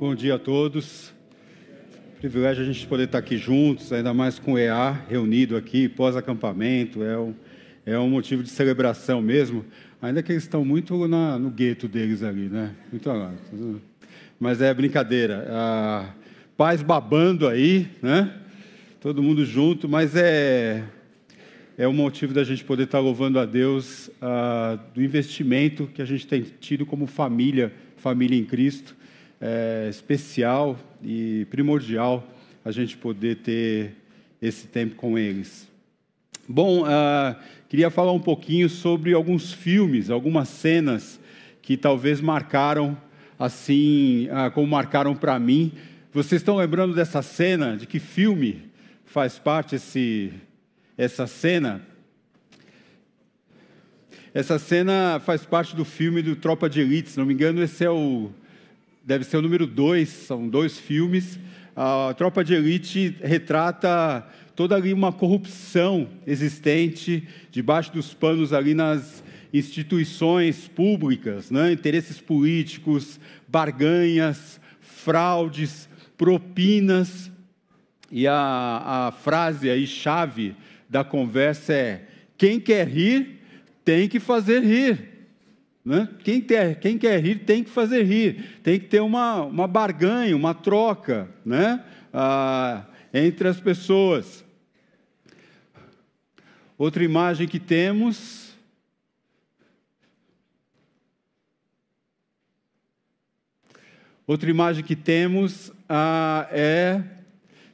Bom dia a todos. Privilégio a gente poder estar aqui juntos, ainda mais com o EA reunido aqui, pós-acampamento. É um, é um motivo de celebração mesmo, ainda que eles estão muito na, no gueto deles ali, né? Muito lá. Mas é brincadeira. Ah, pais babando aí, né? Todo mundo junto, mas é é um motivo da gente poder estar louvando a Deus ah, do investimento que a gente tem tido como família, família em Cristo. É especial e primordial a gente poder ter esse tempo com eles. Bom, ah, queria falar um pouquinho sobre alguns filmes, algumas cenas que talvez marcaram assim, ah, como marcaram para mim. Vocês estão lembrando dessa cena? De que filme faz parte esse essa cena. Essa cena faz parte do filme do Tropa de Elite, se não me engano, esse é o. deve ser o número dois, são dois filmes. A Tropa de Elite retrata toda ali uma corrupção existente debaixo dos panos ali nas instituições públicas, né? interesses políticos, barganhas, fraudes, propinas. E a, a frase aí chave da conversa é: quem quer rir, tem que fazer rir. Né? Quem, quer, quem quer rir tem que fazer rir, tem que ter uma, uma barganha, uma troca né? Ah, entre as pessoas. Outra imagem que temos. Outra imagem que temos ah, é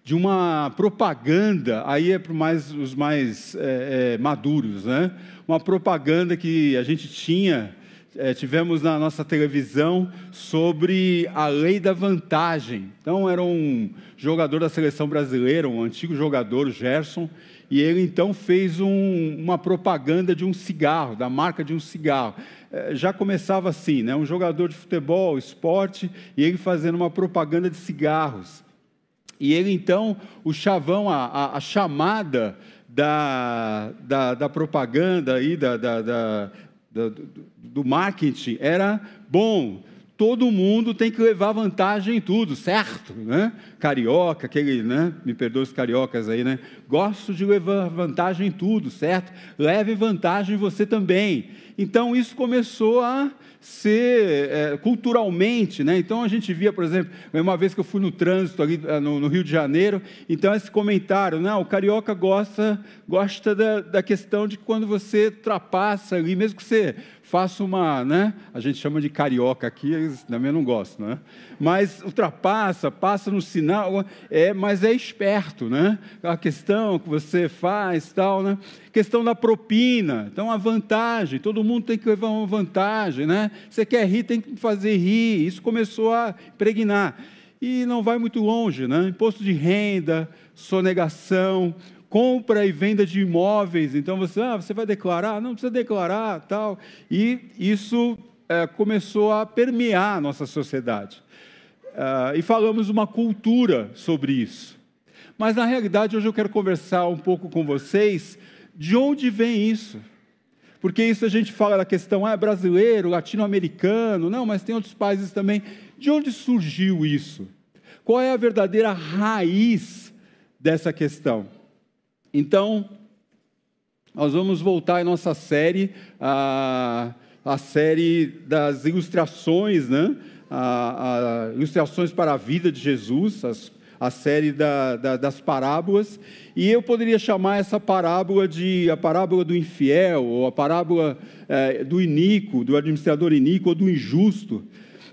de uma propaganda, aí é para mais, os mais é, é, maduros, né? Uma propaganda que a gente tinha, é, tivemos na nossa televisão sobre a lei da vantagem. Então, era um jogador da seleção brasileira, um antigo jogador, Gerson, e ele então fez um, uma propaganda de um cigarro, da marca de um cigarro. É, já começava assim, né? Um jogador de futebol, esporte, e ele fazendo uma propaganda de cigarros. E ele então, o chavão, a, a, a chamada da, da, da, propaganda aí, da, da, da do, do marketing era bom, todo mundo tem que levar vantagem em tudo, certo? Né? Carioca, aquele, né? Me perdoe os cariocas aí, né? Gosto de levar vantagem em tudo, certo? Leve vantagem você também. Então isso começou a ser é, culturalmente, né? Então a gente via, por exemplo, uma vez que eu fui no trânsito ali é, no, no Rio de Janeiro, então esse comentário, o carioca gosta gosta da, da questão de quando você ultrapassa ali, mesmo que você faça uma, né? A gente chama de carioca aqui, também não gostam, né? Mas ultrapassa, passa no sinal, é, mas é esperto, né? A questão que você faz, tal, né? Questão da propina, então a vantagem, todo mundo tem que levar uma vantagem, né? Você quer rir, tem que fazer rir. Isso começou a impregnar e não vai muito longe, né? Imposto de renda, sonegação, compra e venda de imóveis. Então você, ah, você vai declarar? Não precisa declarar, tal. E isso é, começou a permear a nossa sociedade. Uh, e falamos uma cultura sobre isso. Mas na realidade, hoje eu quero conversar um pouco com vocês de onde vem isso. Porque isso a gente fala da questão, ah, é brasileiro, latino-americano, não, mas tem outros países também. De onde surgiu isso? Qual é a verdadeira raiz dessa questão? Então, nós vamos voltar à nossa série, a, a série das ilustrações, né? A, a ilustrações para a vida de Jesus, as, a série da, da, das parábolas, e eu poderia chamar essa parábola de a parábola do infiel, ou a parábola é, do iníquo, do administrador iníquo ou do injusto,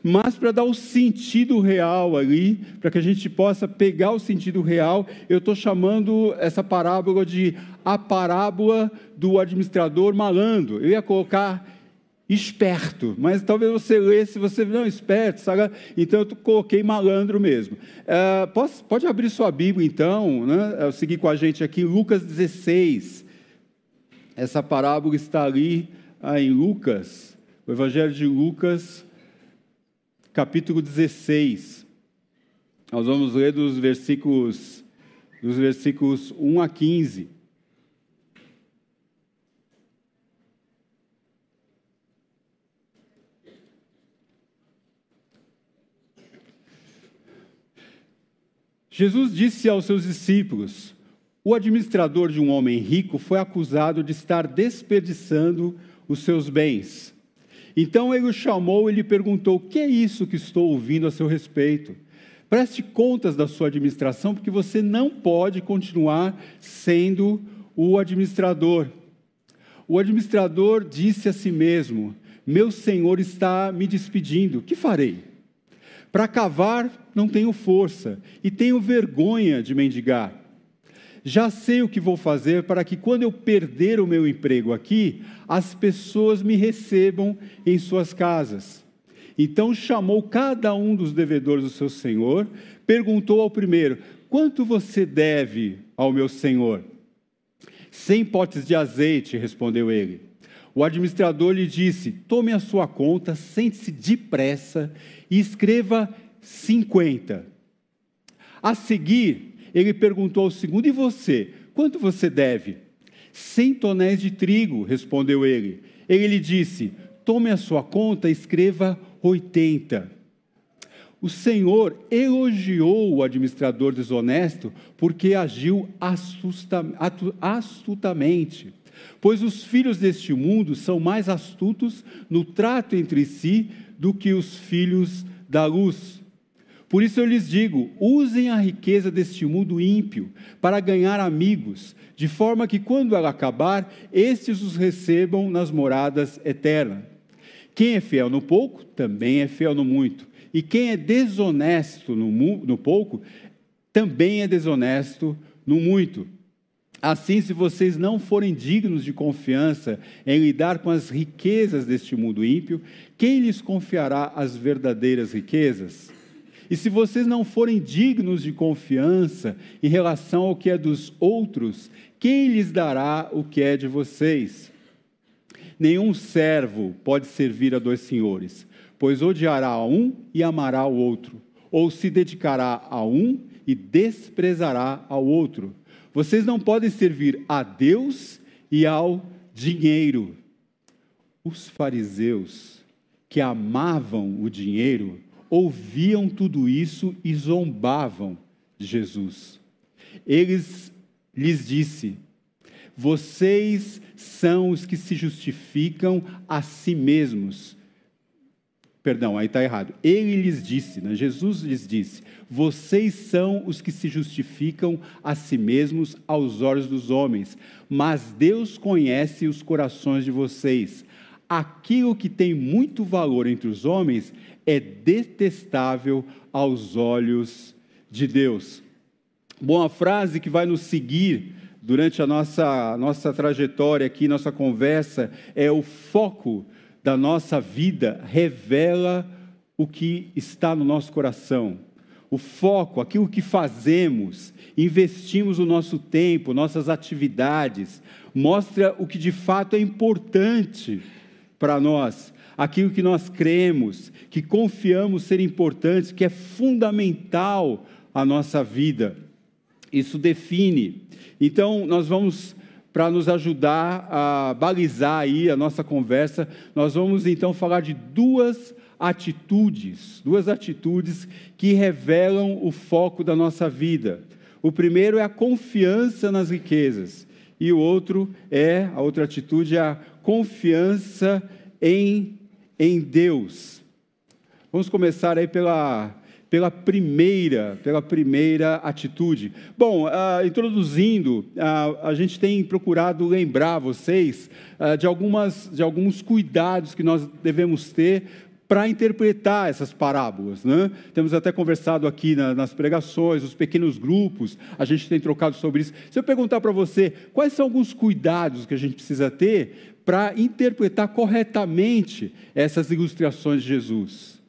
mas para dar o sentido real ali, para que a gente possa pegar o sentido real, eu estou chamando essa parábola de a parábola do administrador malandro. Eu ia colocar esperto, mas talvez você lesse, você não esperto, sabe? Então eu coloquei malandro mesmo. É, posso, pode abrir sua Bíblia então, né? seguir com a gente aqui, Lucas 16. Essa parábola está ali ah, em Lucas, o Evangelho de Lucas, capítulo 16. Nós vamos ler dos versículos, dos versículos 1 a 15. Jesus disse aos seus discípulos: O administrador de um homem rico foi acusado de estar desperdiçando os seus bens. Então ele o chamou e lhe perguntou: O que é isso que estou ouvindo a seu respeito? Preste contas da sua administração, porque você não pode continuar sendo o administrador. O administrador disse a si mesmo: Meu senhor está me despedindo, que farei? Para cavar não tenho força e tenho vergonha de mendigar. Já sei o que vou fazer para que, quando eu perder o meu emprego aqui, as pessoas me recebam em suas casas. Então chamou cada um dos devedores do seu senhor, perguntou ao primeiro: Quanto você deve ao meu senhor? Cem potes de azeite, respondeu ele. O administrador lhe disse: Tome a sua conta, sente-se depressa e escreva 50. A seguir, ele perguntou ao segundo: E você? Quanto você deve? Cem tonéis de trigo, respondeu ele. Ele lhe disse: Tome a sua conta e escreva 80. O Senhor elogiou o administrador desonesto porque agiu astutamente. Pois os filhos deste mundo são mais astutos no trato entre si do que os filhos da luz. Por isso eu lhes digo: usem a riqueza deste mundo ímpio para ganhar amigos, de forma que, quando ela acabar, estes os recebam nas moradas eternas. Quem é fiel no pouco, também é fiel no muito. E quem é desonesto no, no pouco, também é desonesto no muito. Assim, se vocês não forem dignos de confiança em lidar com as riquezas deste mundo ímpio, quem lhes confiará as verdadeiras riquezas? E se vocês não forem dignos de confiança em relação ao que é dos outros, quem lhes dará o que é de vocês? Nenhum servo pode servir a dois senhores, pois odiará a um e amará o outro, ou se dedicará a um e desprezará ao outro. Vocês não podem servir a Deus e ao dinheiro. Os fariseus que amavam o dinheiro ouviam tudo isso e zombavam de Jesus. Eles lhes disse: Vocês são os que se justificam a si mesmos. Perdão, aí está errado. Ele lhes disse, né? Jesus lhes disse: Vocês são os que se justificam a si mesmos aos olhos dos homens, mas Deus conhece os corações de vocês. Aquilo que tem muito valor entre os homens é detestável aos olhos de Deus. Bom, a frase que vai nos seguir durante a nossa, nossa trajetória aqui, nossa conversa, é o foco da nossa vida revela o que está no nosso coração. O foco, aquilo que fazemos, investimos o nosso tempo, nossas atividades, mostra o que de fato é importante para nós aquilo que nós cremos, que confiamos ser importante, que é fundamental à nossa vida. Isso define. Então, nós vamos, para nos ajudar a balizar aí a nossa conversa, nós vamos então falar de duas atitudes, duas atitudes que revelam o foco da nossa vida. O primeiro é a confiança nas riquezas e o outro é, a outra atitude é a confiança em em Deus. Vamos começar aí pela, pela primeira, pela primeira atitude. Bom, uh, introduzindo, uh, a gente tem procurado lembrar vocês uh, de, algumas, de alguns cuidados que nós devemos ter para interpretar essas parábolas. Né? Temos até conversado aqui na, nas pregações, os pequenos grupos, a gente tem trocado sobre isso. Se eu perguntar para você quais são alguns cuidados que a gente precisa ter para interpretar corretamente essas ilustrações de Jesus.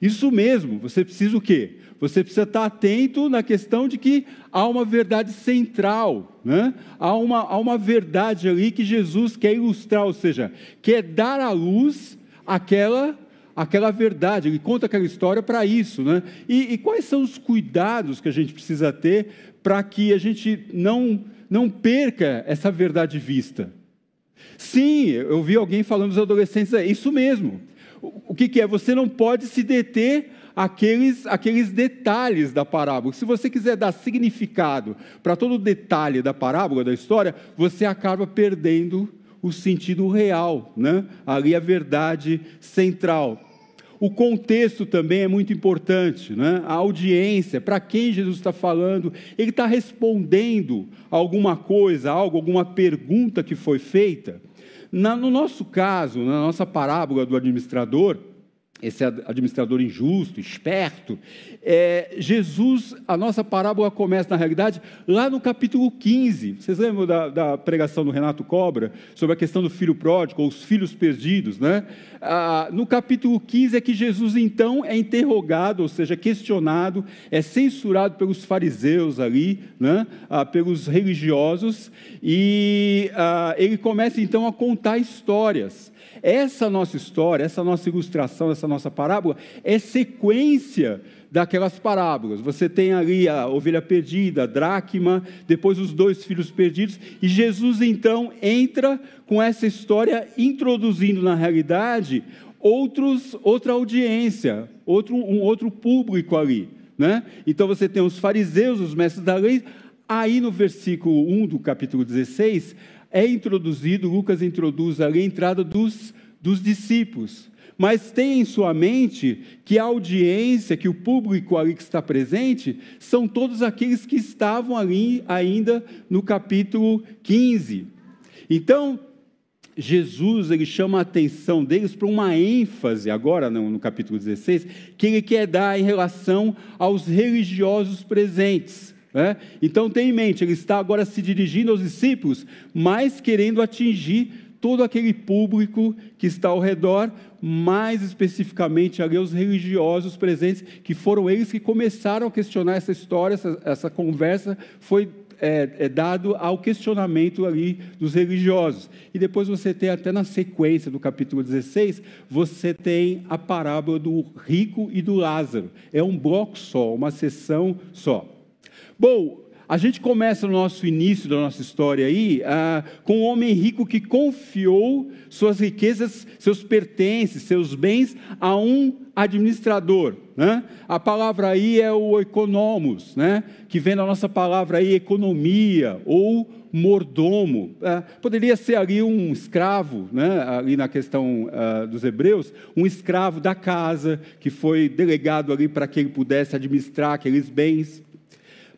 Isso mesmo, você precisa o quê? Você precisa estar atento na questão de que há uma verdade central, né? há, uma, há uma verdade ali que Jesus quer ilustrar, ou seja, quer dar à luz aquela aquela verdade, ele conta aquela história para isso. Né? E, e, quais são os cuidados que a gente precisa ter para que a gente não, não perca essa verdade vista? Sim, eu vi alguém falando dos adolescentes, é isso mesmo. O que, que é? Você não pode se deter aqueles, aqueles detalhes da parábola. Se você quiser dar significado para todo o detalhe da parábola, da história, você acaba perdendo o sentido real, né? ali a verdade central. O contexto também é muito importante, né? a audiência, para quem Jesus está falando, ele está respondendo alguma coisa, algo, alguma pergunta que foi feita. Na, no nosso caso, na nossa parábola do administrador, esse administrador injusto, esperto. É, Jesus, a nossa parábola começa, na realidade, lá no capítulo 15. Vocês lembram da, da pregação do Renato Cobra sobre a questão do filho pródigo, ou os filhos perdidos, né? Ah, no capítulo 15 é que Jesus, então, é interrogado, ou seja, questionado, é censurado pelos fariseus ali, né? Ah, pelos religiosos, e ah, ele começa, então, a contar histórias. Essa nossa história, essa nossa ilustração, essa nossa parábola é sequência daquelas parábolas. Você tem ali a ovelha perdida, a dracma, depois os dois filhos perdidos, e Jesus então entra com essa história introduzindo na realidade outros, outra audiência, outro, um outro público ali. Né? Então você tem os fariseus, os mestres da lei, aí no versículo 1 do capítulo 16, é introduzido, Lucas introduz ali a entrada dos, dos discípulos. Mas tem em sua mente que a audiência, que o público ali que está presente, são todos aqueles que estavam ali ainda no capítulo 15. Então, Jesus ele chama a atenção deles para uma ênfase, agora no, no capítulo 16, que ele quer dar em relação aos religiosos presentes. Né? Então tenha em mente, ele está agora se dirigindo aos discípulos, mas querendo atingir todo aquele público que está ao redor, mais especificamente ali os religiosos presentes, que foram eles que começaram a questionar essa história, essa, essa conversa foi é, é, dado ao questionamento ali dos religiosos. E depois você tem até na sequência do capítulo 16, você tem a parábola do rico e do Lázaro. É um bloco só, uma sessão só. Bom, a gente começa no nosso início da nossa história aí ah, com um homem rico que confiou suas riquezas, seus pertences, seus bens a um administrador. Né? A palavra aí é o economos, né? que vem da nossa palavra aí economia ou mordomo. Ah, poderia ser ali um escravo, né? ali na questão ah, dos hebreus, um escravo da casa que foi delegado ali para que ele pudesse administrar aqueles bens.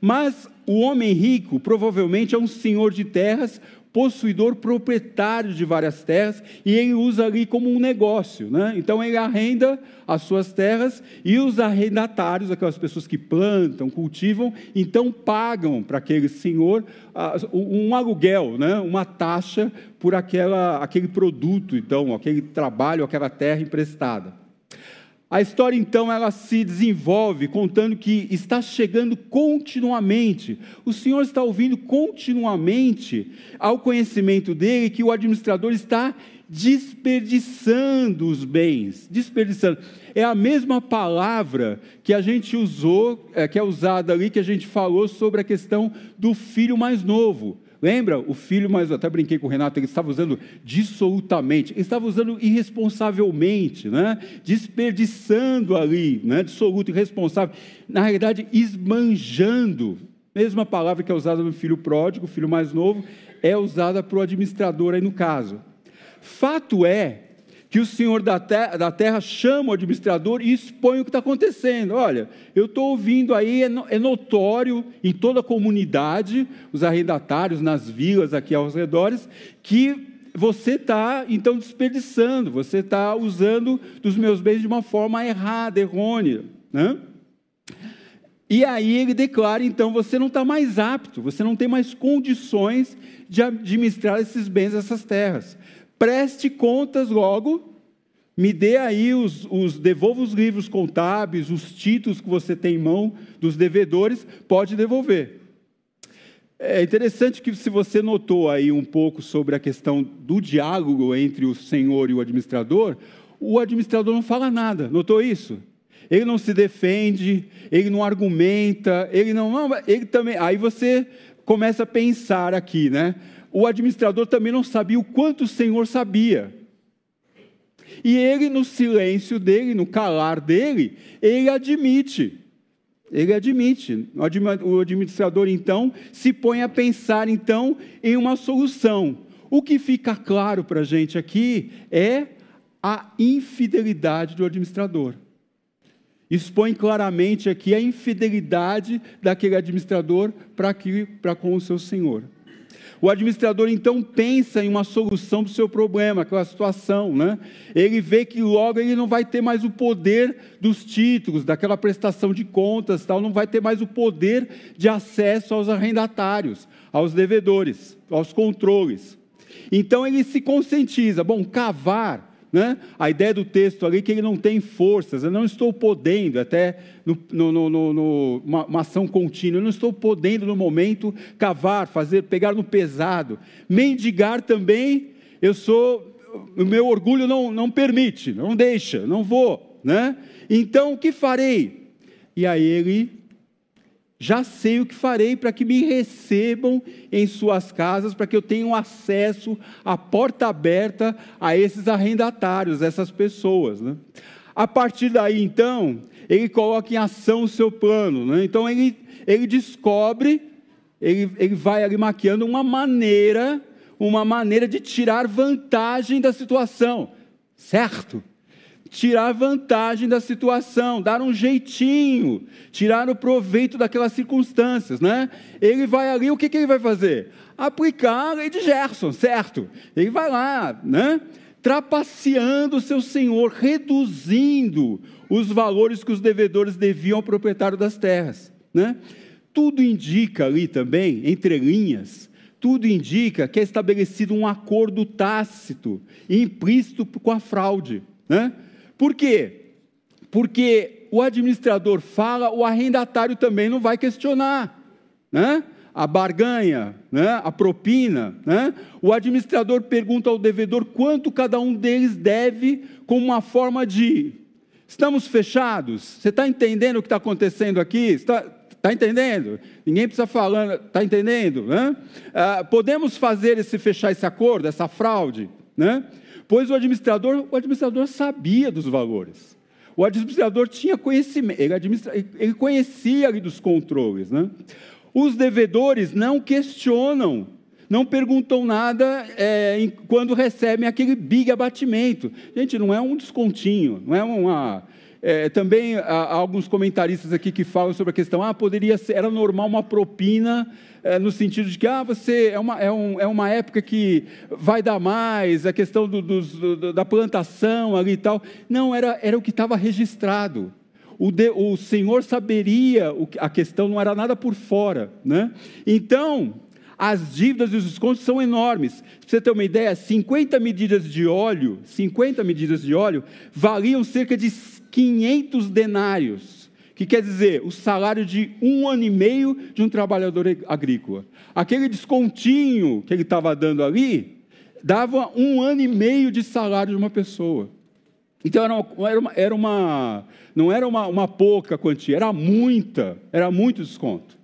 Mas o homem rico provavelmente é um senhor de terras, possuidor proprietário de várias terras, e ele usa ali como um negócio. Né? Então ele arrenda as suas terras e os arrendatários, aquelas pessoas que plantam, cultivam, então pagam para aquele senhor um aluguel, né? uma taxa por aquela, aquele produto, então, aquele trabalho, aquela terra emprestada. A história então ela se desenvolve contando que está chegando continuamente. O Senhor está ouvindo continuamente ao conhecimento dele que o administrador está desperdiçando os bens, desperdiçando. É a mesma palavra que a gente usou, é, que é usada ali, que a gente falou sobre a questão do filho mais novo. Lembra? O filho, mas até brinquei com o Renato, ele estava usando dissolutamente, ele estava usando irresponsavelmente, né? desperdiçando ali, né? dissoluto, irresponsável. Na realidade, esbanjando. Mesma palavra que é usada no filho pródigo, filho mais novo, é usada para o administrador aí no caso. Fato é que o senhor da terra, da terra chama o administrador e expõe o que está acontecendo. Olha, eu estou ouvindo aí, é, é notório em toda a comunidade, os arrendatários nas vilas aqui aos redores, que você está então desperdiçando, você está usando dos meus bens de uma forma errada, errônea. Né? E aí ele declara, então, você não está mais apto, você não tem mais condições de administrar esses bens, essas terras preste contas logo, me dê aí os, os, devolva os livros contábeis, os títulos que você tem em mão dos devedores, pode devolver. É interessante que se você notou aí um pouco sobre a questão do diálogo entre o senhor e o administrador, o administrador não fala nada. Notou isso? Ele não se defende, ele não argumenta, ele não, ele também. Aí você começa a pensar aqui, né? O administrador também não sabia o quanto o Senhor sabia. E ele, no silêncio dele, no calar dele, ele admite. Ele admite. O administrador, então, se põe a pensar, então, em uma solução. O que fica claro para a gente aqui é a infidelidade do administrador. Expõe claramente aqui a infidelidade daquele administrador para com o seu senhor. O administrador então pensa em uma solução para o seu problema, aquela situação, né? Ele vê que logo ele não vai ter mais o poder dos títulos, daquela prestação de contas, tal, não vai ter mais o poder de acesso aos arrendatários, aos devedores, aos controles. Então ele se conscientiza, bom, cavar né? A ideia do texto ali é que ele não tem forças, eu não estou podendo, até no, no, no, no uma, uma, ação contínua, eu não estou podendo no momento cavar, fazer, pegar no pesado. Mendigar também, eu sou, o meu orgulho não, não permite, não deixa, não vou. Né? Então o que farei? E aí ele já sei o que farei para que me recebam em suas casas, para que eu tenha um acesso, a porta aberta a esses arrendatários, essas pessoas. Né? A partir daí, então, ele coloca em ação o seu plano. Né? Então, ele, ele descobre, ele, ele vai ali maquiando uma maneira, uma maneira de tirar vantagem da situação, certo? Tirar vantagem da situação, dar um jeitinho, tirar o proveito daquelas circunstâncias, né? Ele vai ali, o que, que ele vai fazer? Aplicar a lei de Gerson, certo? Ele vai lá, né? Trapaceando o seu senhor, reduzindo os valores que os devedores deviam ao proprietário das terras, né? Tudo indica ali também, entre linhas, tudo indica que é estabelecido um acordo tácito, implícito com a fraude, né? Por quê? Porque o administrador fala, o arrendatário também não vai questionar, né? A barganha, né? a propina, né? O administrador pergunta ao devedor quanto cada um deles deve, como uma forma de estamos fechados. Você está entendendo o que está acontecendo aqui? Está, Está entendendo? Ninguém precisa falar, está entendendo? Né? Ah, podemos fazer esse fechar esse acordo, essa fraude, né? Pois o administrador, o administrador sabia dos valores. O administrador tinha conhecimento, ele, ele conhecia ali dos controles. Né? Os devedores não questionam, não perguntam nada é, quando recebem aquele big abatimento. Gente, não é um descontinho, não é uma. É, também há alguns comentaristas aqui que falam sobre a questão, ah, poderia ser, era normal uma propina é, no sentido de que ah, você é uma, é, um, é uma época que vai dar mais, a questão do, do, da plantação ali e tal. Não, era, era o que estava registrado. O, de, o Senhor saberia, o, a questão não era nada por fora. Né? Então, as dívidas e os descontos são enormes. Para você ter uma ideia, 50 medidas de óleo, 50 medidas de óleo valiam cerca de 500 denários que quer dizer o salário de um ano e meio de um trabalhador agrícola. Aquele descontinho que ele estava dando ali, dava um ano e meio de salário de uma pessoa. Então era uma, era uma, era uma não era uma, uma pouca quantia, era muita, era muito desconto.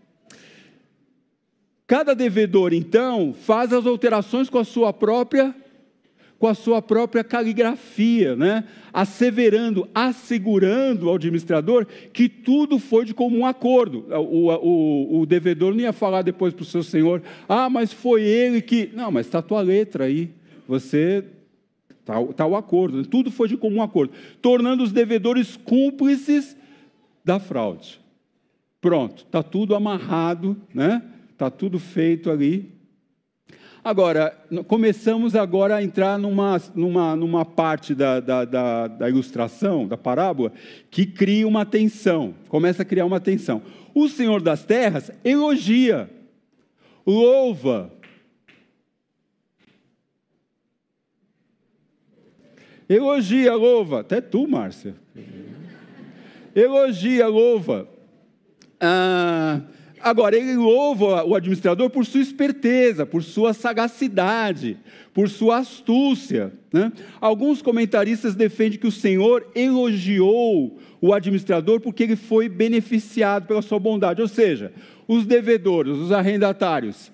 Cada devedor, então, faz as alterações com a sua própria com a sua própria caligrafia, né? asseverando, assegurando ao administrador que tudo foi de comum acordo. O, o, o devedor não ia falar depois para o seu senhor, ah, mas foi ele que. Não, mas está a tua letra aí. Você está tá o acordo. Tudo foi de comum acordo, tornando os devedores cúmplices da fraude. Pronto, está tudo amarrado, né? Está tudo feito ali Agora, começamos agora a entrar numa, numa, numa parte da, da, da, da ilustração, da parábola, que cria uma tensão, começa a criar uma tensão. O Senhor das terras elogia, louva, Elogia, louva. Até tu, Márcia. Elogia, louva. Ah, Agora, ele louva o administrador por sua esperteza, por sua sagacidade, por sua astúcia. Né? Alguns comentaristas defendem que o Senhor elogiou o administrador porque ele foi beneficiado pela sua bondade. Ou seja, os devedores, os arrendatários,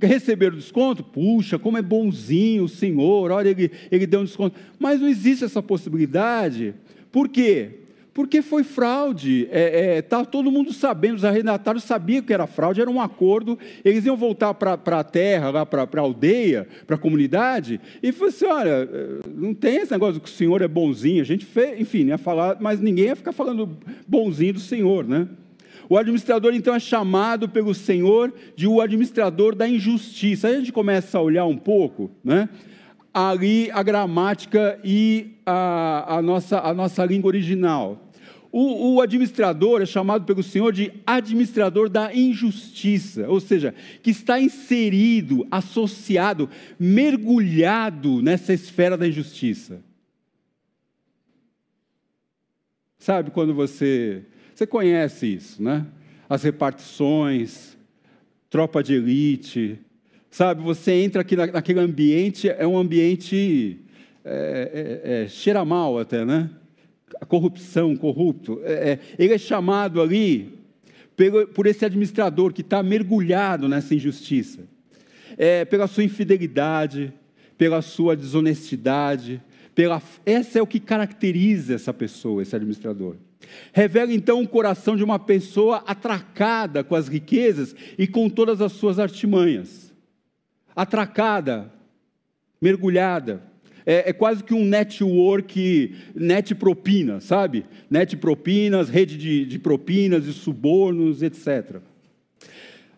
Receber o desconto? Puxa, como é bonzinho o senhor, olha, ele, ele deu um desconto. Mas não existe essa possibilidade. Por quê? Porque foi fraude. Está é, é, tá todo mundo sabendo, os arrendatários sabiam que era fraude, era um acordo. Eles iam voltar para a terra, lá para a aldeia, para a comunidade, e falou assim: olha, é, não tem esse negócio que o senhor é bonzinho. A gente fez, enfim, ia falar, mas ninguém ia ficar falando bonzinho do senhor, né? O administrador, então, é chamado pelo Senhor de o administrador da injustiça. Aí a gente começa a olhar um pouco, né? Ali a gramática e a, a, nossa, a nossa língua original. O, o, administrador é chamado pelo Senhor de administrador da injustiça, ou seja, que está inserido, associado, mergulhado nessa esfera da injustiça. Sabe quando você você conhece isso, né? As repartições, tropa de elite, sabe? Você entra aqui naquele ambiente, é um ambiente é, é, é, cheira mal até, né? A corrupção, corrupto. É, é, ele é chamado ali por, por esse administrador que está mergulhado nessa injustiça, é, pela sua infidelidade, pela sua desonestidade, pela, essa é o que caracteriza essa pessoa, esse administrador. Revela então o coração de uma pessoa atracada com as riquezas e com todas as suas artimanhas. Atracada, mergulhada. É, é quase que um network, net propina, sabe? Net propinas, rede de, de propinas e subornos, etc.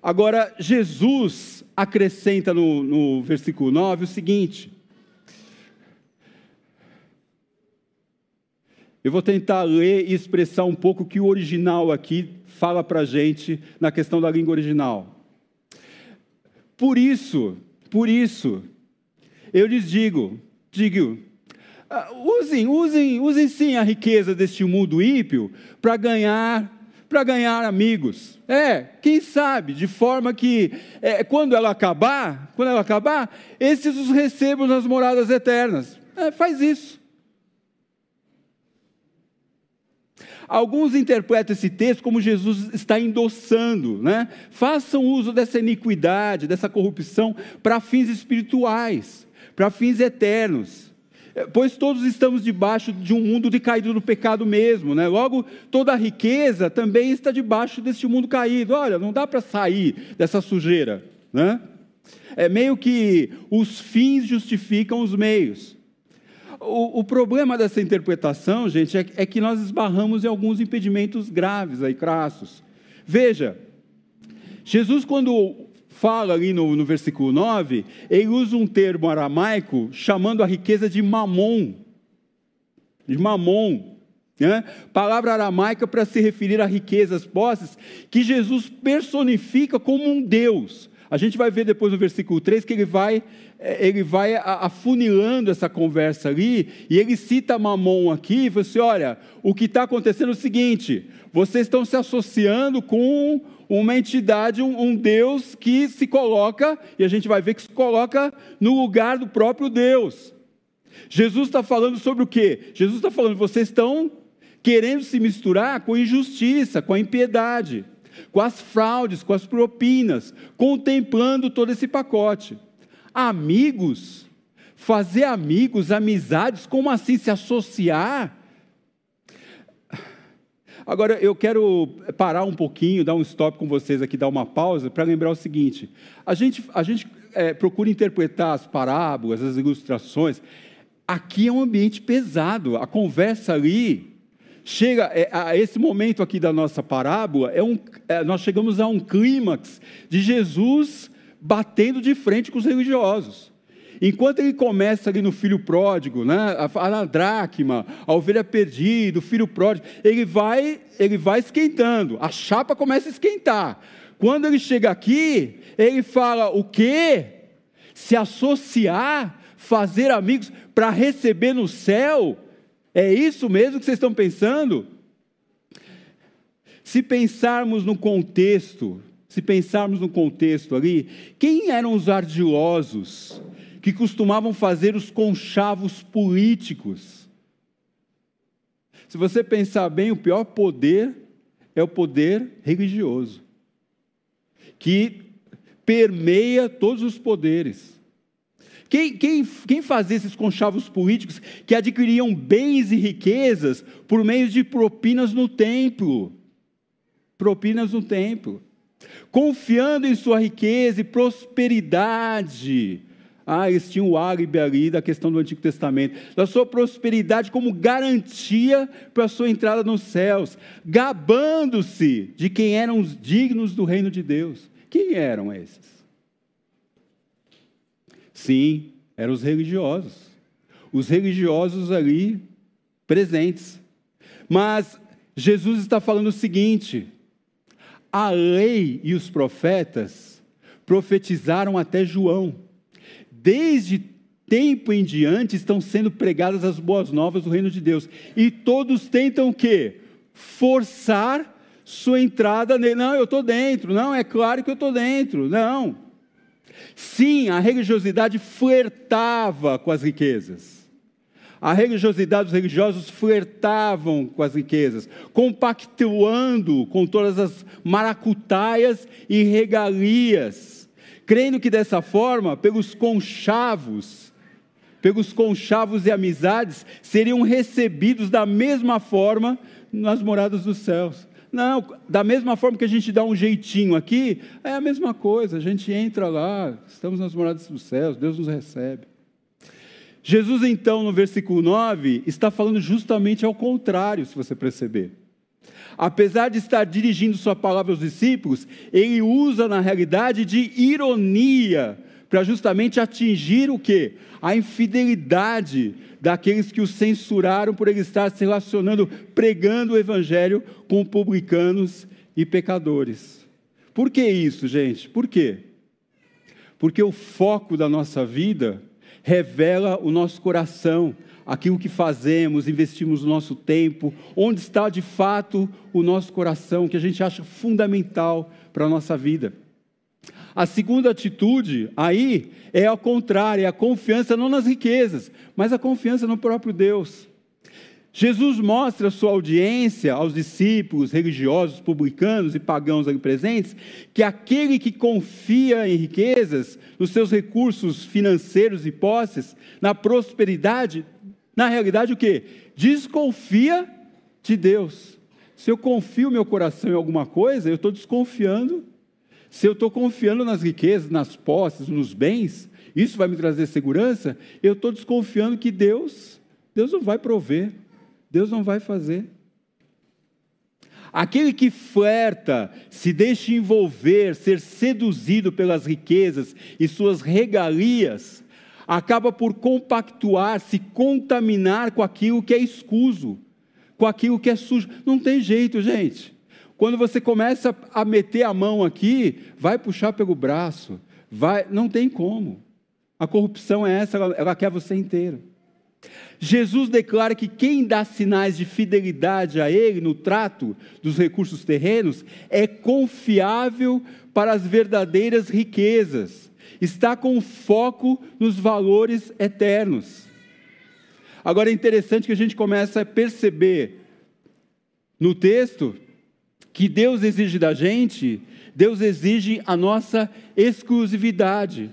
Agora, Jesus acrescenta no, no versículo 9 o seguinte: Eu vou tentar ler e expressar um pouco o que o original aqui fala para a gente na questão da língua original. Por isso, por isso, eu lhes digo, digo, ah, usem, usem, usem sim a riqueza deste mundo ímpio para ganhar para ganhar amigos. É, quem sabe, de forma que é, quando ela acabar, quando ela acabar, esses os recebam nas moradas eternas. É, faz isso. Alguns interpretam esse texto como Jesus está endossando, né? Façam uso dessa iniquidade, dessa corrupção para fins espirituais, para fins eternos. É, pois todos estamos debaixo de um mundo decaído do pecado mesmo, né? Logo, toda a riqueza também está debaixo deste mundo caído. Olha, não dá para sair dessa sujeira, né? É meio que os fins justificam os meios. O, o, problema dessa interpretação, gente, é, é, que nós esbarramos em alguns impedimentos graves aí, crassos. Veja, Jesus, quando fala ali no, no versículo 9, ele usa um termo aramaico chamando a riqueza de mamon. De mamon. Né? Palavra aramaica para se referir a riquezas, posses, que Jesus personifica como um Deus. A gente vai ver depois no versículo 3 que ele vai, eh, ele vai afunilando essa conversa ali, e ele cita Mamon aqui e fala assim: olha, o que está acontecendo é o seguinte: vocês estão se associando com uma entidade, um, um, Deus que se coloca, e a gente vai ver que se coloca no lugar do próprio Deus. Jesus está falando sobre o quê? Jesus está falando, vocês estão querendo se misturar com injustiça, com a impiedade com as fraudes, com as propinas, contemplando todo esse pacote. Amigos, fazer amigos, amizades, como assim se associar? Agora eu quero parar um pouquinho, dar um stop com vocês aqui, dar uma pausa, para lembrar o seguinte: a gente, a gente é, procura interpretar as parábolas, as ilustrações. Aqui é um ambiente pesado, a conversa ali chega é, a esse momento aqui da nossa parábola, é um, é, nós chegamos a um clímax de Jesus batendo de frente com os religiosos. Enquanto ele começa ali no filho pródigo, né, a, dracma, a ovelha perdida, o filho pródigo, ele vai, ele vai esquentando, a chapa começa a esquentar. Quando ele chega aqui, ele fala o quê? Se associar, fazer amigos para receber no céu é isso mesmo que vocês estão pensando? Se pensarmos no contexto, se pensarmos no contexto ali, quem eram os ardilosos que costumavam fazer os conchavos políticos? Se você pensar bem, o pior poder é o poder religioso, que permeia todos os poderes. Quem, quem, quem fazia esses conchavos políticos que adquiriam bens e riquezas por meio de propinas no templo? Propinas no templo. Confiando em sua riqueza e prosperidade. Ah, eles tinham o álibi ali da questão do Antigo Testamento, da sua prosperidade como garantia para a sua entrada nos céus, gabando-se de quem eram os dignos do reino de Deus. Quem eram esses? Sim, eram os religiosos. Os religiosos ali presentes. Mas Jesus está falando o seguinte: a lei e os profetas profetizaram até João. Desde tempo em diante estão sendo pregadas as boas novas do reino de Deus. E todos tentam o quê? Forçar sua entrada nele. Não, eu estou dentro. Não, é claro que eu estou dentro. Não. Sim, a religiosidade flertava com as riquezas. A religiosidade dos religiosos flertavam com as riquezas, compactuando com todas as maracutaias e regalias, crendo que dessa forma, pelos conchavos, pelos conchavos e amizades, seriam recebidos da mesma forma nas moradas dos céus. Não, da mesma forma que a gente dá um jeitinho aqui, é a mesma coisa. A gente entra lá, estamos nas moradas dos céus, Deus nos recebe. Jesus, então, no versículo 9, está falando justamente ao contrário, se você perceber. Apesar de estar dirigindo sua palavra aos discípulos, ele usa, na realidade, de ironia para justamente atingir o que? A infidelidade daqueles que o censuraram por ele estar se relacionando, pregando o evangelho com publicanos e pecadores. Por que isso, gente? Por quê? Porque o foco da nossa vida revela o nosso coração, aquilo que fazemos, investimos o nosso tempo, onde está de fato o nosso coração, que a gente acha fundamental para a nossa vida. A segunda atitude aí é ao contrário, é a confiança não nas riquezas, mas a confiança no próprio Deus. Jesus mostra à sua audiência, aos discípulos, religiosos, publicanos e pagãos ali presentes, que aquele que confia em riquezas, nos seus recursos financeiros e posses, na prosperidade, na realidade o que? Desconfia de Deus. Se eu confio meu coração em alguma coisa, eu estou desconfiando se eu estou confiando nas riquezas, nas posses, nos bens, isso vai me trazer segurança, eu estou desconfiando que Deus, Deus não vai prover, Deus não vai fazer. Aquele que flerta, se deixa envolver, ser seduzido pelas riquezas e suas regalias, acaba por compactuar, se contaminar com aquilo que é escuso, com aquilo que é sujo. Não tem jeito, gente. Quando você começa a meter a mão aqui, vai puxar pelo braço, vai, não tem como. A corrupção é essa, ela, ela quer você inteiro. Jesus declara que quem dá sinais de fidelidade a Ele no trato dos recursos terrenos é confiável para as verdadeiras riquezas, está com foco nos valores eternos. Agora é interessante que a gente comece a perceber no texto que Deus exige da gente, Deus exige a nossa exclusividade.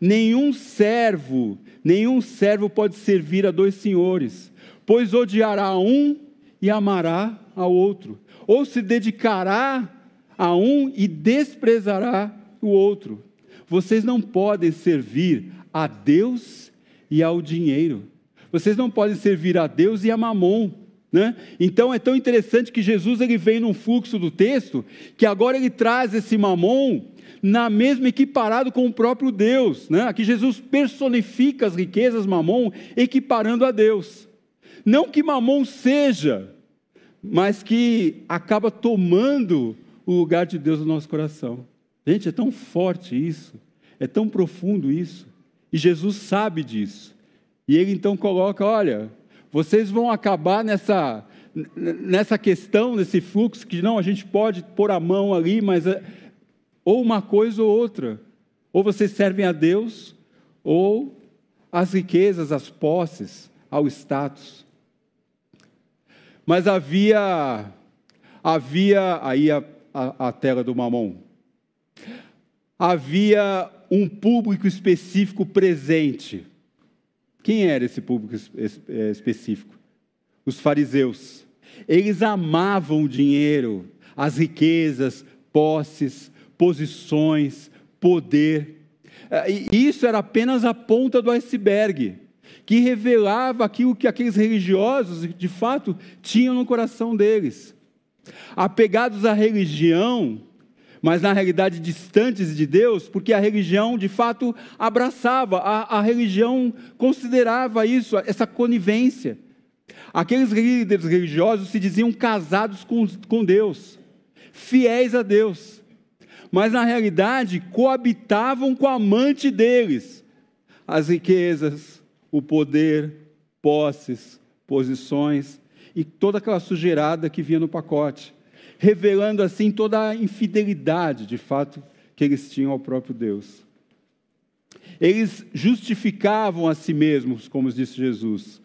Nenhum servo, nenhum servo pode servir a dois senhores, pois odiará um e amará ao outro, ou se dedicará a um e desprezará o outro. Vocês não podem servir a Deus e ao dinheiro. Vocês não podem servir a Deus e a Mamon. Né? Então é tão interessante que Jesus ele vem num fluxo do texto que agora ele traz esse mamon na mesma equiparado com o próprio Deus. Né? Aqui Jesus personifica as riquezas mamon equiparando a Deus. Não que mamon seja, mas que acaba tomando o lugar de Deus no nosso coração. Gente, é tão forte isso, é tão profundo isso, e Jesus sabe disso. E ele então coloca: olha, vocês vão acabar nessa, nessa questão, nesse fluxo, que não, a gente pode pôr a mão ali, mas é, ou uma coisa ou outra. Ou vocês servem a Deus, ou as riquezas, as posses, ao status. Mas havia, havia aí a, a, a tela do mamão. havia um público específico presente. Quem era esse público é, específico? Os fariseus. Eles amavam o dinheiro, as riquezas, posses, posições, poder. É, e isso era apenas a ponta do iceberg, que revelava aquilo que aqueles religiosos, de fato, tinham no coração deles. Apegados à religião, mas na realidade distantes de Deus, porque a religião de fato abraçava, a, a religião considerava isso, essa conivência. Aqueles líderes religiosos se diziam casados com, com Deus, fiéis a Deus, mas na realidade coabitavam com a amante deles, as riquezas, o poder, posses, posições e toda aquela sujeirada que vinha no pacote revelando assim toda a infidelidade, de fato, que eles tinham ao próprio Deus. Eles justificavam a si mesmos, como disse Jesus.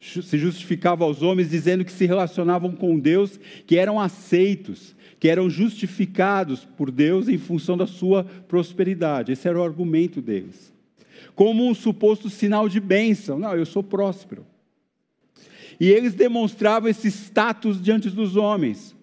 Se justificavam aos homens dizendo que se relacionavam com Deus, que eram aceitos, que eram justificados por Deus em função da sua prosperidade. Esse era o argumento deles. Como um suposto sinal de bênção. Não, eu sou próspero. E eles demonstravam esse status diante dos homens.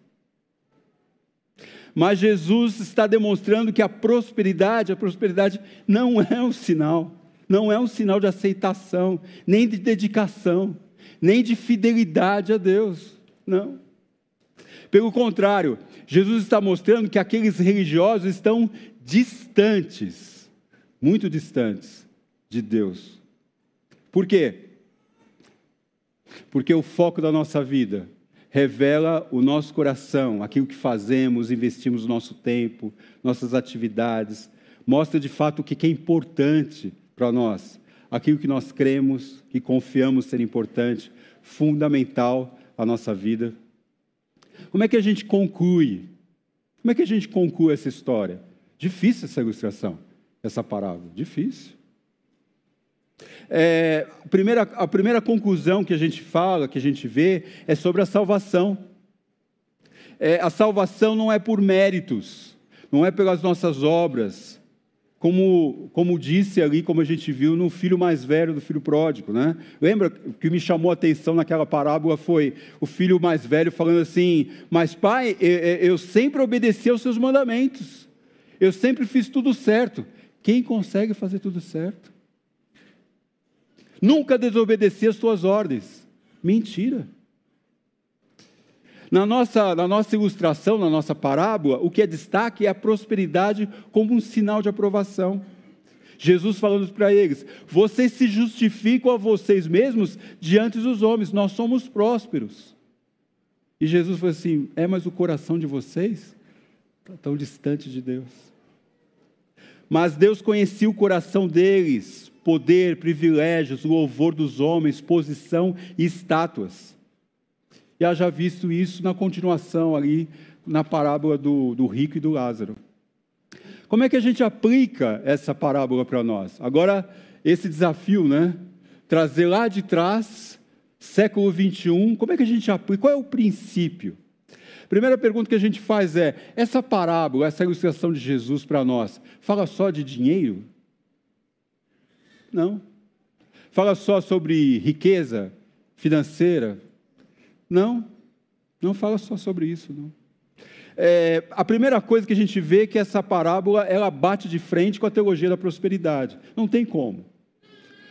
Mas Jesus está demonstrando que a prosperidade, a prosperidade não é um sinal, não é um sinal de aceitação, nem de dedicação, nem de fidelidade a Deus. Não. Pelo contrário, Jesus está mostrando que aqueles religiosos estão distantes, muito distantes de Deus. Por quê? Porque o foco da nossa vida revela o nosso coração, aquilo que fazemos, investimos nosso tempo, nossas atividades, mostra de fato o que é importante para nós, aquilo que nós cremos, que confiamos ser importante, fundamental à nossa vida. Como é que a gente conclui? Como é que a gente conclui essa história? Difícil essa ilustração, essa parábola, difícil. É, a, primeira, a primeira conclusão que a gente fala, que a gente vê, é sobre a salvação. É, a salvação não é por méritos, não é pelas nossas obras, como, como disse ali, como a gente viu no filho mais velho do filho pródigo, né? Lembra o que me chamou a atenção naquela parábola foi o filho mais velho falando assim: Mas pai, eu, eu sempre obedeci aos seus mandamentos, eu sempre fiz tudo certo. Quem consegue fazer tudo certo? Nunca desobedeci às tuas ordens. Mentira. Na nossa, na nossa ilustração, na nossa parábola, o que é destaque é a prosperidade como um sinal de aprovação. Jesus falando para eles: vocês se justificam a vocês mesmos diante dos homens, nós somos prósperos. E Jesus falou assim: é, mas o coração de vocês está tão distante de Deus. Mas Deus conhecia o coração deles, poder, privilégios, louvor dos homens, posição e estátuas. E haja visto isso na continuação ali, na parábola do, do rico e do Lázaro. Como é que a gente aplica essa parábola para nós? Agora, esse desafio, né? Trazer lá de trás, século 21, como é que a gente aplica? Qual é o princípio? Primeira pergunta que a gente faz é: essa parábola, essa ilustração de Jesus para nós, fala só de dinheiro? Não. Fala só sobre riqueza financeira? Não. Não fala só sobre isso, não. É, a primeira coisa que a gente vê é que essa parábola ela bate de frente com a teologia da prosperidade. Não tem como.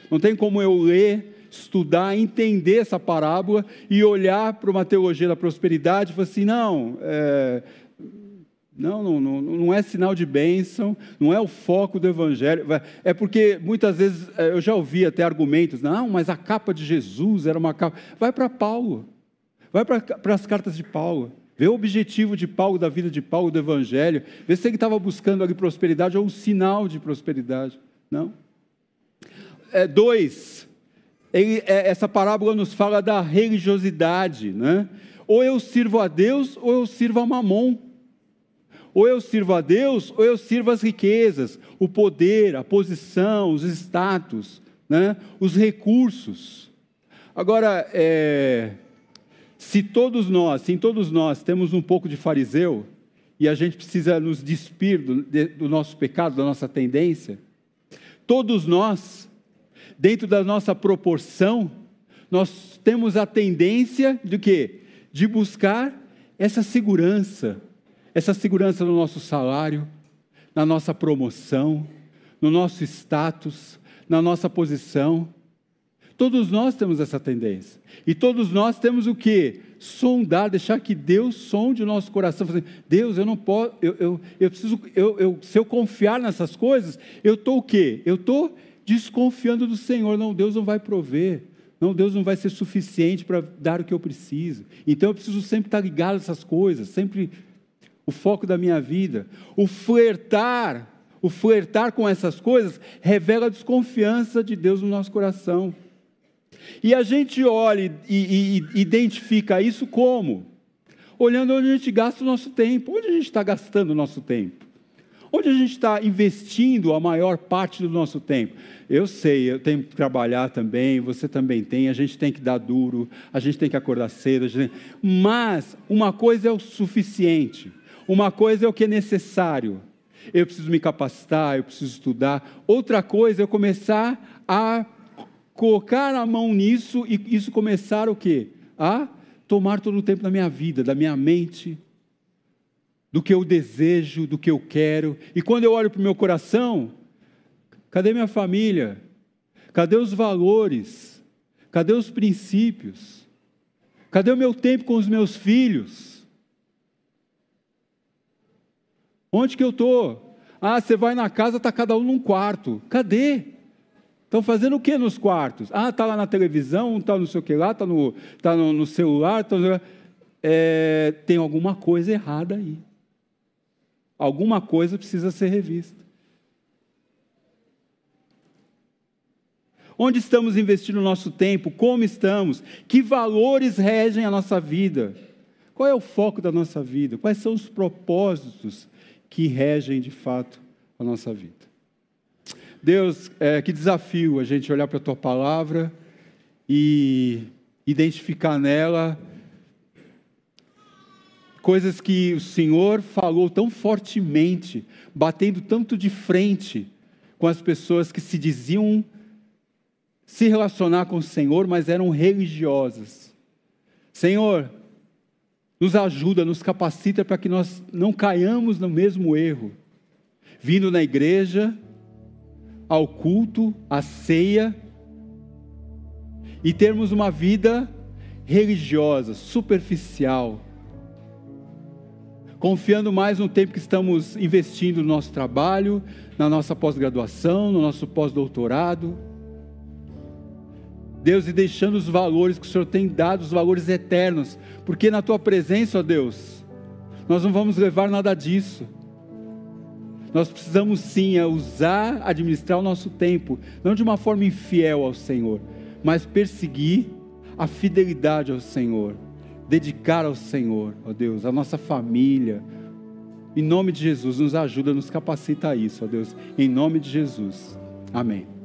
Não tem como eu ler, estudar, entender essa parábola e olhar para uma teologia da prosperidade e falar assim, não, é, não, não, não, não é sinal de bênção, não é o foco do Evangelho. É porque muitas vezes é, eu já ouvi até argumentos, não, mas a capa de Jesus era uma capa. Vai para Paulo, vai para as cartas de Paulo, vê o objetivo de Paulo, da vida de Paulo, do Evangelho, vê se ele estava buscando ali prosperidade ou um sinal de prosperidade. Não. É, dois, ele, é, essa parábola nos fala da religiosidade, né? Ou eu sirvo a Deus ou eu sirvo a Mamon. Ou eu sirvo a Deus, ou eu sirvo as riquezas, o poder, a posição, os status, né? os recursos. Agora, é, se todos nós, se todos nós temos um pouco de fariseu, e a gente precisa nos despir do, do nosso pecado, da nossa tendência. Todos nós, dentro da nossa proporção, nós temos a tendência de quê? De buscar essa segurança, essa segurança no nosso salário, na nossa promoção, no nosso status, na nossa posição. Todos nós temos essa tendência. E todos nós temos o que? Sondar, deixar que Deus sonde o nosso coração. Fazer, Deus, eu não posso, eu, eu, eu preciso, eu, eu, se eu confiar nessas coisas, eu estou o quê? Eu estou desconfiando do Senhor. Não, Deus não vai prover. Não, Deus não vai ser suficiente para dar o que eu preciso. Então eu preciso sempre estar ligado a essas coisas, sempre o foco da minha vida. O flertar, o flertar com essas coisas revela a desconfiança de Deus no nosso coração. E a gente olha e, e, e identifica isso como? Olhando onde a gente gasta o nosso tempo. Onde a gente está gastando o nosso tempo? Onde a gente está investindo a maior parte do nosso tempo? Eu sei, eu tenho que trabalhar também, você também tem, a gente tem que dar duro, a gente tem que acordar cedo, gente... mas uma coisa é o suficiente, uma coisa é o que é necessário. Eu preciso me capacitar, eu preciso estudar. Outra coisa é começar a colocar a mão nisso e isso começar o quê? A tomar todo o tempo da minha vida, da minha mente, do que eu desejo, do que eu quero. E quando eu olho para o meu coração, cadê minha família? Cadê os valores? Cadê os princípios? Cadê o meu tempo com os meus filhos? Onde que eu estou? Ah, você vai na casa, está cada um num quarto. Cadê? Estão fazendo o que nos quartos? Ah, está lá na televisão, está no sei o que lá, está no, tá no, no celular. Tá no... É, tem alguma coisa errada aí. Alguma coisa precisa ser revista. Onde estamos investindo o nosso tempo? Como estamos? Que valores regem a nossa vida? Qual é o foco da nossa vida? Quais são os propósitos que regem de fato a nossa vida? Deus, é, que desafio a gente olhar para a tua palavra e identificar nela coisas que o Senhor falou tão fortemente, batendo tanto de frente com as pessoas que se diziam se relacionar com o Senhor, mas eram religiosas. Senhor, nos ajuda, nos capacita para que nós não caiamos no mesmo erro. Vindo na igreja, ao culto, à ceia, e termos uma vida religiosa, superficial, confiando mais no tempo que estamos investindo no nosso trabalho, na nossa pós-graduação, no nosso pós-doutorado. Deus, e deixando os valores que o Senhor tem dado, os valores eternos, porque na tua presença, ó Deus, nós não vamos levar nada disso. Nós precisamos sim é usar, administrar o nosso tempo, não de uma forma infiel ao Senhor, mas perseguir a fidelidade ao Senhor dedicar ao Senhor, ó Deus, a nossa família. Em nome de Jesus, nos ajuda, nos capacita a isso, ó Deus. Em nome de Jesus. Amém.